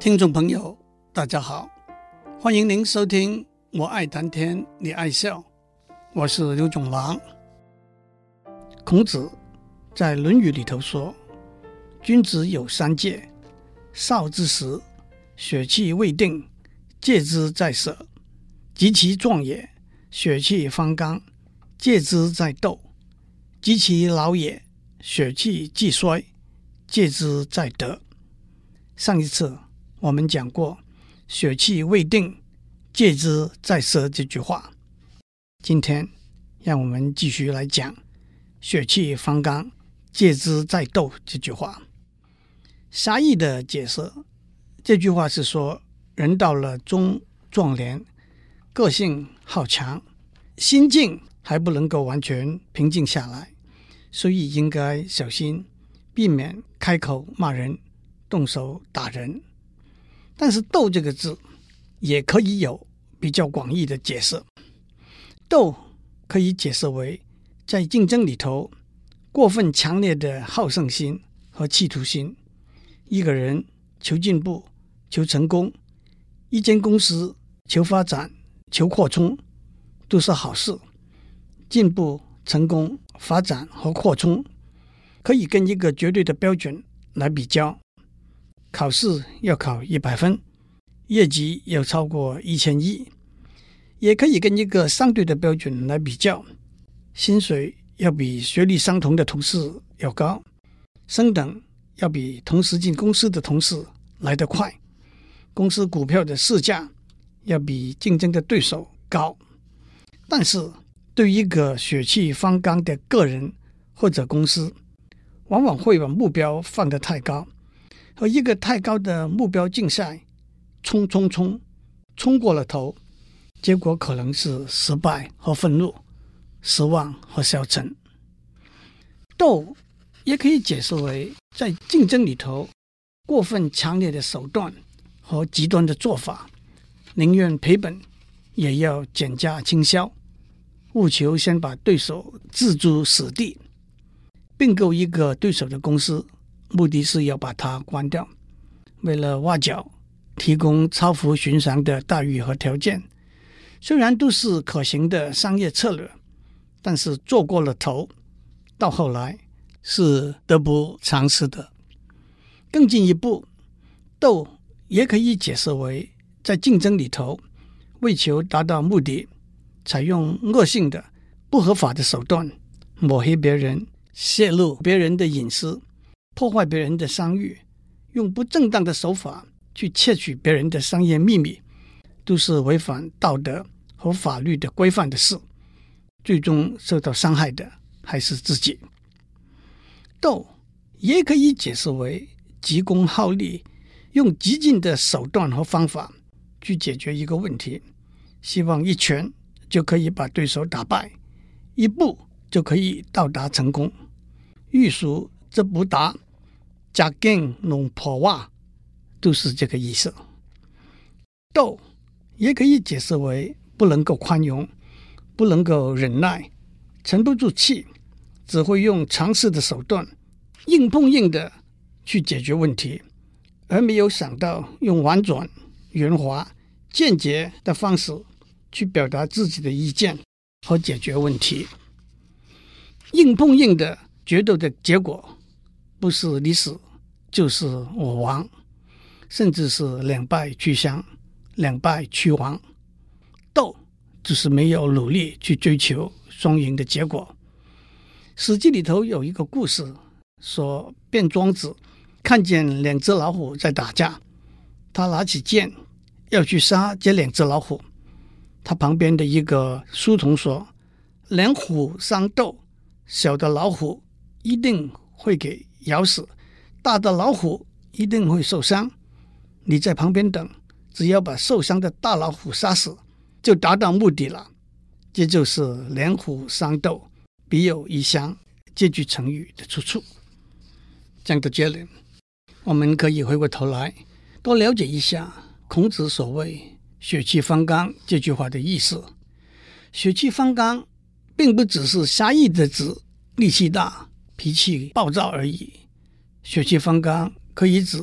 听众朋友，大家好，欢迎您收听《我爱谈天，你爱笑》，我是刘总郎。孔子在《论语》里头说：“君子有三戒，少之时，血气未定，戒之在舍；及其壮也，血气方刚，戒之在斗；及其老也，血气既衰，戒之在得。”上一次。我们讲过“血气未定，戒之在舍”这句话。今天，让我们继续来讲“血气方刚，戒之在斗”这句话。狭义的解释，这句话是说，人到了中壮年，个性好强，心境还不能够完全平静下来，所以应该小心，避免开口骂人、动手打人。但是“斗”这个字也可以有比较广义的解释。斗可以解释为在竞争里头过分强烈的好胜心和企图心。一个人求进步、求成功，一间公司求发展、求扩充，都是好事。进步、成功、发展和扩充可以跟一个绝对的标准来比较。考试要考一百分，业绩要超过一千亿，也可以跟一个相对的标准来比较，薪水要比学历相同的同事要高，升等要比同时进公司的同事来得快，公司股票的市价要比竞争的对手高。但是，对于一个血气方刚的个人或者公司，往往会把目标放得太高。和一个太高的目标竞赛，冲冲冲，冲过了头，结果可能是失败和愤怒、失望和消沉。斗也可以解释为在竞争里头过分强烈的手段和极端的做法，宁愿赔本也要减价倾销，务求先把对手置诸死地。并购一个对手的公司。目的是要把它关掉，为了挖角，提供超乎寻常的待遇和条件。虽然都是可行的商业策略，但是做过了头，到后来是得不偿失的。更进一步，斗也可以解释为在竞争里头，为求达到目的，采用恶性的、不合法的手段，抹黑别人，泄露别人的隐私。破坏别人的商誉，用不正当的手法去窃取别人的商业秘密，都是违反道德和法律的规范的事。最终受到伤害的还是自己。斗也可以解释为急功好利，用激进的手段和方法去解决一个问题，希望一拳就可以把对手打败，一步就可以到达成功。欲速则不达。假劲弄破瓦，都是这个意思。斗也可以解释为不能够宽容，不能够忍耐，沉不住气，只会用强势的手段，硬碰硬的去解决问题，而没有想到用婉转、圆滑、间接的方式去表达自己的意见和解决问题。硬碰硬的决斗的结果，不是你死。就是我亡，甚至是两败俱伤、两败俱亡。斗就是没有努力去追求双赢的结果。《史记》里头有一个故事，说卞庄子看见两只老虎在打架，他拿起剑要去杀这两只老虎。他旁边的一个书童说：“两虎相斗，小的老虎一定会给咬死。”大的老虎一定会受伤，你在旁边等，只要把受伤的大老虎杀死，就达到目的了。这就是“两虎相斗，必有一伤”这句成语的出处。讲到这里，我们可以回过头来多了解一下孔子所谓“血气方刚”这句话的意思。血气方刚，并不只是狭义的指力气大、脾气暴躁而已。血气方刚可以指，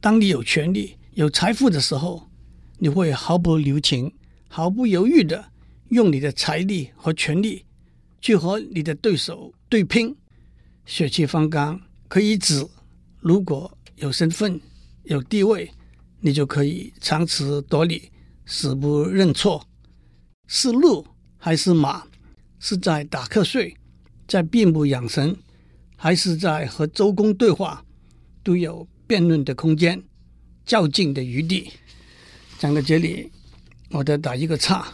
当你有权利、有财富的时候，你会毫不留情、毫不犹豫地用你的财力和权力去和你的对手对拼，血气方刚，可以指如果有身份、有地位，你就可以强词夺理、死不认错。是鹿还是马？是在打瞌睡，在闭目养神，还是在和周公对话？都有辩论的空间。较劲的余地。讲到这里，我得打一个岔。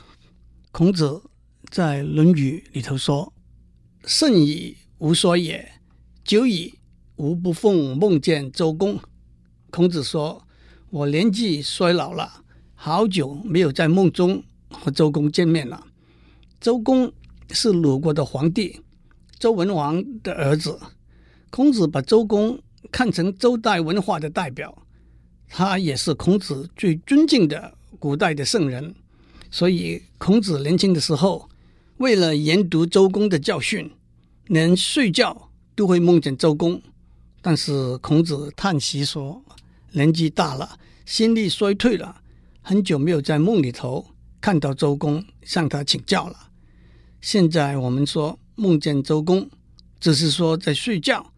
孔子在《论语》里头说：“圣矣，无所也！久矣，吾不奉梦见周公。”孔子说：“我年纪衰老了，好久没有在梦中和周公见面了。”周公是鲁国的皇帝，周文王的儿子。孔子把周公看成周代文化的代表。他也是孔子最尊敬的古代的圣人，所以孔子年轻的时候，为了研读周公的教训，连睡觉都会梦见周公。但是孔子叹息说，年纪大了，心力衰退了，很久没有在梦里头看到周公，向他请教了。现在我们说梦见周公，只是说在睡觉，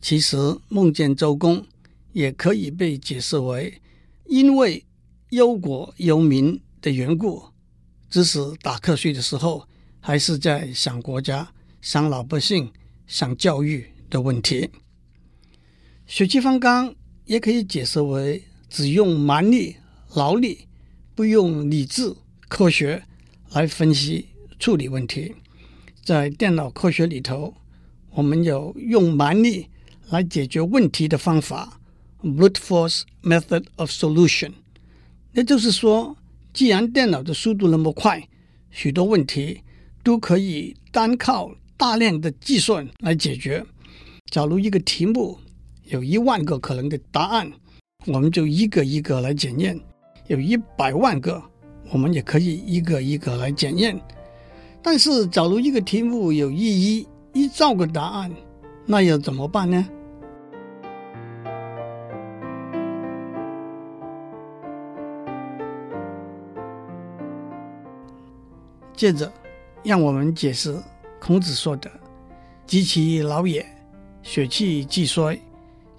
其实梦见周公。也可以被解释为，因为忧国忧民的缘故，即使打瞌睡的时候，还是在想国家、想老百姓、想教育的问题。血气方刚也可以解释为只用蛮力、劳力，不用理智、科学来分析处理问题。在电脑科学里头，我们有用蛮力来解决问题的方法。Brute force method of solution，也就是说，既然电脑的速度那么快，许多问题都可以单靠大量的计算来解决。假如一个题目有一万个可能的答案，我们就一个一个来检验；有一百万个，我们也可以一个一个来检验。但是，假如一个题目有一亿一兆个答案，那要怎么办呢？接着，让我们解释孔子说的“及其老也，血气既衰，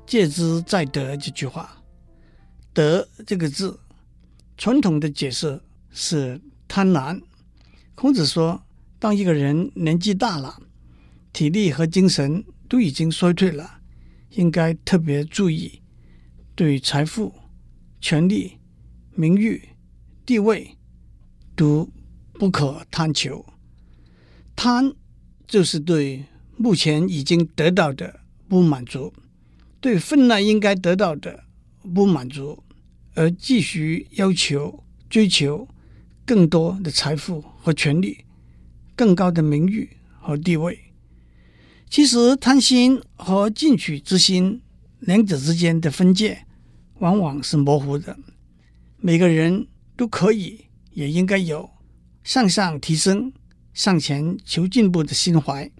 戒之在德”这句话。“德”这个字，传统的解释是贪婪。孔子说，当一个人年纪大了，体力和精神都已经衰退了，应该特别注意对财富、权力、名誉、地位都。不可贪求，贪就是对目前已经得到的不满足，对本来应该得到的不满足，而继续要求追求更多的财富和权力，更高的名誉和地位。其实贪心和进取之心两者之间的分界往往是模糊的。每个人都可以，也应该有。向上提升、向前求进步的心怀，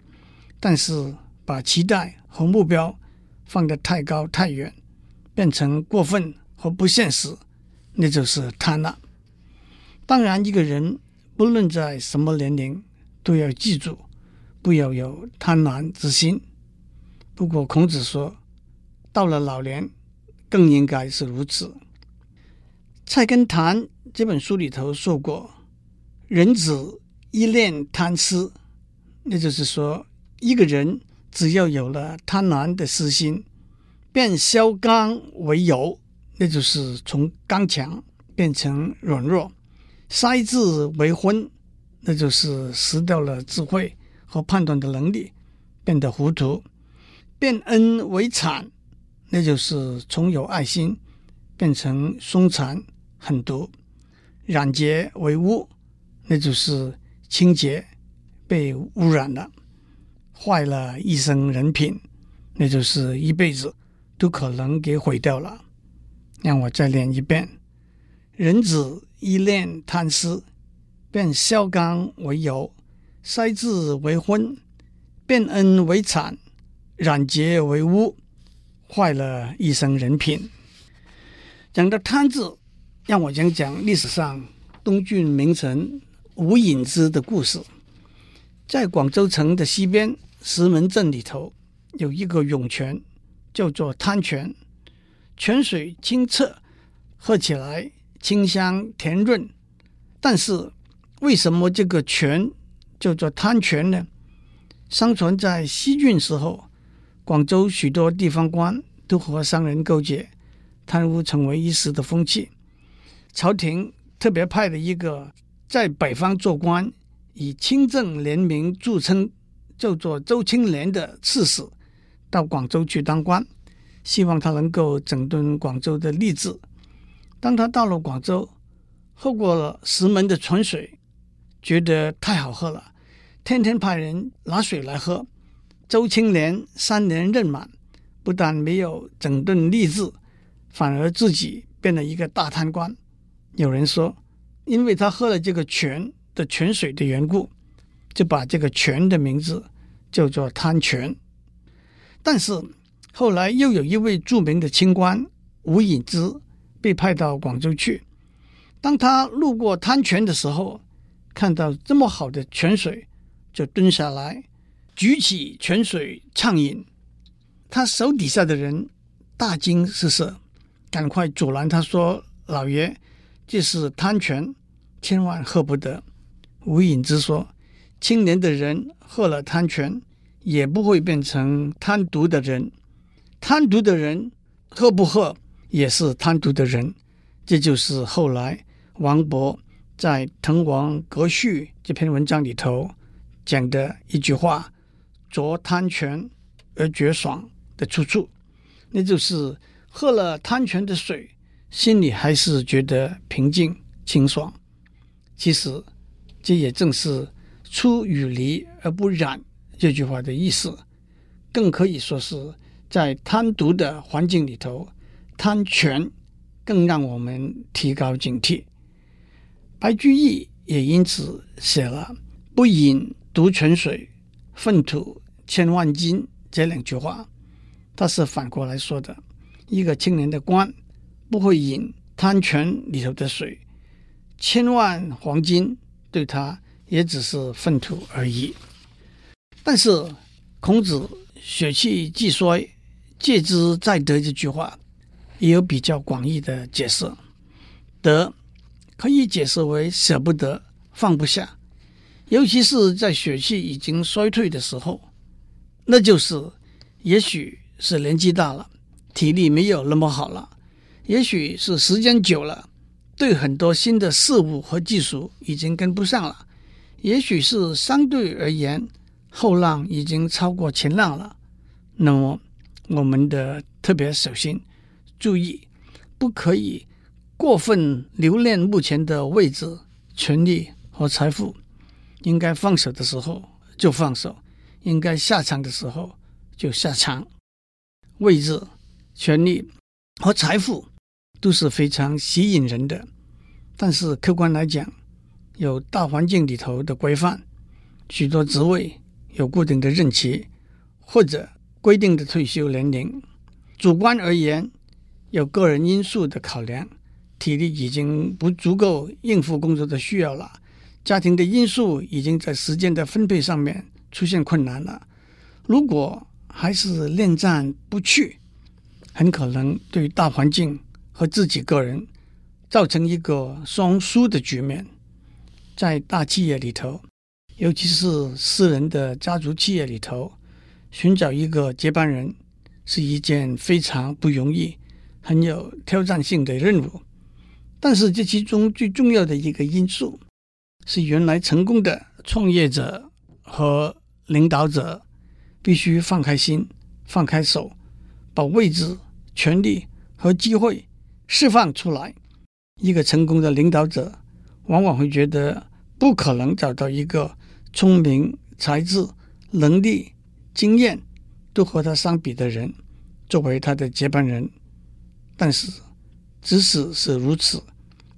但是把期待和目标放得太高太远，变成过分和不现实，那就是贪了。当然，一个人不论在什么年龄，都要记住，不要有贪婪之心。不过，孔子说，到了老年，更应该是如此。《菜根谭》这本书里头说过。人子一念贪思，那就是说，一个人只要有了贪婪的私心，便消刚为柔，那就是从刚强变成软弱；塞智为昏，那就是失掉了智慧和判断的能力，变得糊涂；变恩为谗，那就是从有爱心变成凶残狠毒；染洁为污。那就是清洁被污染了，坏了一生人品，那就是一辈子都可能给毁掉了。让我再念一遍：人子一念贪思，便消刚为油，塞智为婚，变恩为产，染洁为污，坏了一生人品。讲到贪字，让我讲讲历史上东郡名臣吴隐之的故事。在广州城的西边石门镇里头，有一个涌泉，叫做贪泉，泉水清澈，喝起来清香甜润。但是，为什么这个泉叫做贪泉呢？相传在西晋时候，广州许多地方官都和商人勾结，贪污成为一时的风气。朝廷特别派了一个在北方做官，以清正廉明著称，叫做周青莲的刺史，到广州去当官，希望他能够整顿广州的吏治。当他到了广州，喝过了石门的泉水，觉得太好喝了，天天派人拿水来喝。周青莲三年任满，不但没有整顿吏治，反而自己变了一个大贪官。有人说，因为他喝了这个泉。的泉水的缘故，就把这个泉的名字叫做贪泉。但是后来又有一位著名的清官吴隐之被派到广州去。当他路过贪泉的时候，看到这么好的泉水，就蹲下来举起泉水畅饮。他手底下的人大惊失色，赶快阻拦他说：“老爷，这是贪泉，千万喝不得。”吴隐之说：“青年的人喝了贪泉，也不会变成贪毒的人；贪毒的人喝不喝，也是贪毒的人。”这就是后来王勃在《滕王阁序》这篇文章里头讲的一句话：“酌贪泉而觉爽”的出处。那就是喝了贪泉的水，心里还是觉得平静清爽。其实。这也正是“出淤泥而不染”这句话的意思，更可以说是在贪渎的环境里头，贪泉更让我们提高警惕。白居易也因此写了“不饮独泉水，粪土千万斤”这两句话。他是反过来说的：一个清廉的官不会饮贪泉里头的水，千万黄金。对他也只是粪土而已。但是孔子“血气既衰，戒之在德”这句话也有比较广义的解释。德可以解释为舍不得、放不下，尤其是在血气已经衰退的时候，那就是也许是年纪大了，体力没有那么好了，也许是时间久了。对很多新的事物和技术已经跟不上了，也许是相对而言后浪已经超过前浪了。那么我们的特别小心，注意不可以过分留恋目前的位置、权力和财富。应该放手的时候就放手，应该下场的时候就下场。位置、权力和财富。都是非常吸引人的，但是客观来讲，有大环境里头的规范，许多职位有固定的任期或者规定的退休年龄；主观而言，有个人因素的考量，体力已经不足够应付工作的需要了；家庭的因素已经在时间的分配上面出现困难了。如果还是恋战不去，很可能对大环境。和自己个人造成一个双输的局面，在大企业里头，尤其是私人的家族企业里头，寻找一个接班人是一件非常不容易、很有挑战性的任务。但是这其中最重要的一个因素，是原来成功的创业者和领导者必须放开心、放开手，把位置、权力和机会。释放出来，一个成功的领导者往往会觉得不可能找到一个聪明、才智、能力、经验都和他相比的人作为他的接班人。但是，即使是如此，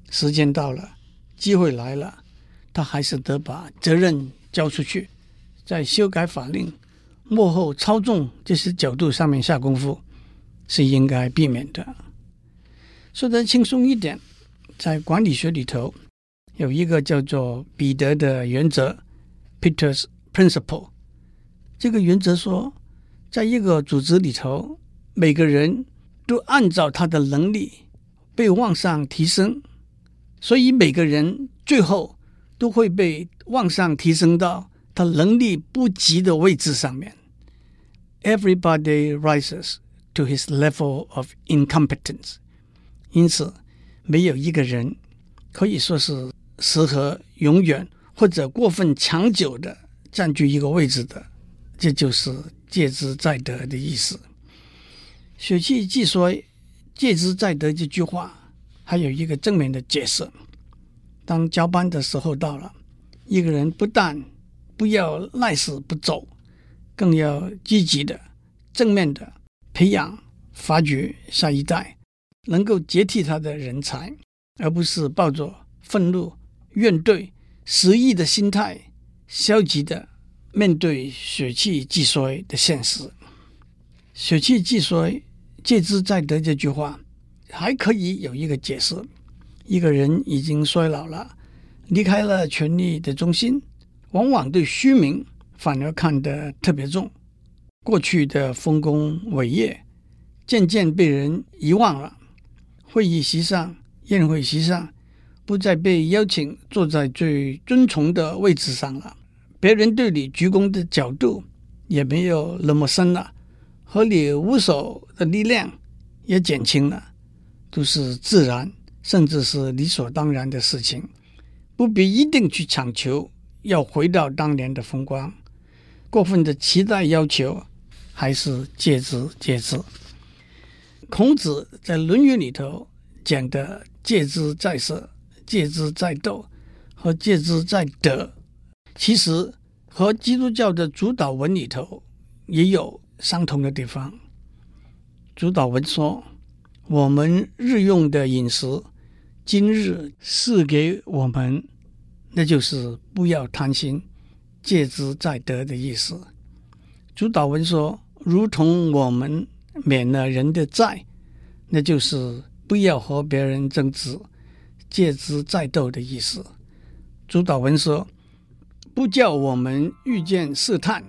时间到了，机会来了，他还是得把责任交出去，在修改法令、幕后操纵这些角度上面下功夫，是应该避免的。说得轻松一点，在管理学里头有一个叫做彼得的原则 （Peter's Principle）。这个原则说，在一个组织里头，每个人都按照他的能力被往上提升，所以每个人最后都会被往上提升到他能力不及的位置上面。Everybody rises to his level of incompetence。因此，没有一个人可以说是适合永远或者过分长久的占据一个位置的。这就是戒之在得的意思。血气既衰，借之在得这句话还有一个正面的解释：当交班的时候到了，一个人不但不要赖死不走，更要积极的、正面的培养、发掘下一代。能够接替他的人才，而不是抱着愤怒、怨怼、失意的心态，消极的面对血气既衰的现实。血气既衰，戒之在得这句话还可以有一个解释：一个人已经衰老了，离开了权力的中心，往往对虚名反而看得特别重，过去的丰功伟业渐渐被人遗忘了。会议席上、宴会席上，不再被邀请坐在最尊崇的位置上了。别人对你鞠躬的角度也没有那么深了，和你握手的力量也减轻了，都是自然，甚至是理所当然的事情，不必一定去强求要回到当年的风光。过分的期待要求，还是戒之戒之。孔子在《论语》里头讲的“戒之在色，戒之在斗”和“戒之在得”，其实和基督教的主导文里头也有相同的地方。主祷文说：“我们日用的饮食，今日赐给我们。”那就是不要贪心，戒之在得的意思。主祷文说：“如同我们。”免了人的债，那就是不要和别人争执，戒之在斗的意思。主祷文说，不叫我们遇见试探，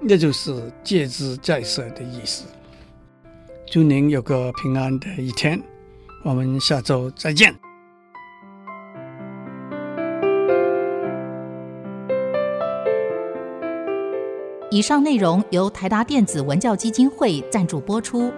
那就是戒之在色的意思。祝您有个平安的一天，我们下周再见。以上内容由台达电子文教基金会赞助播出。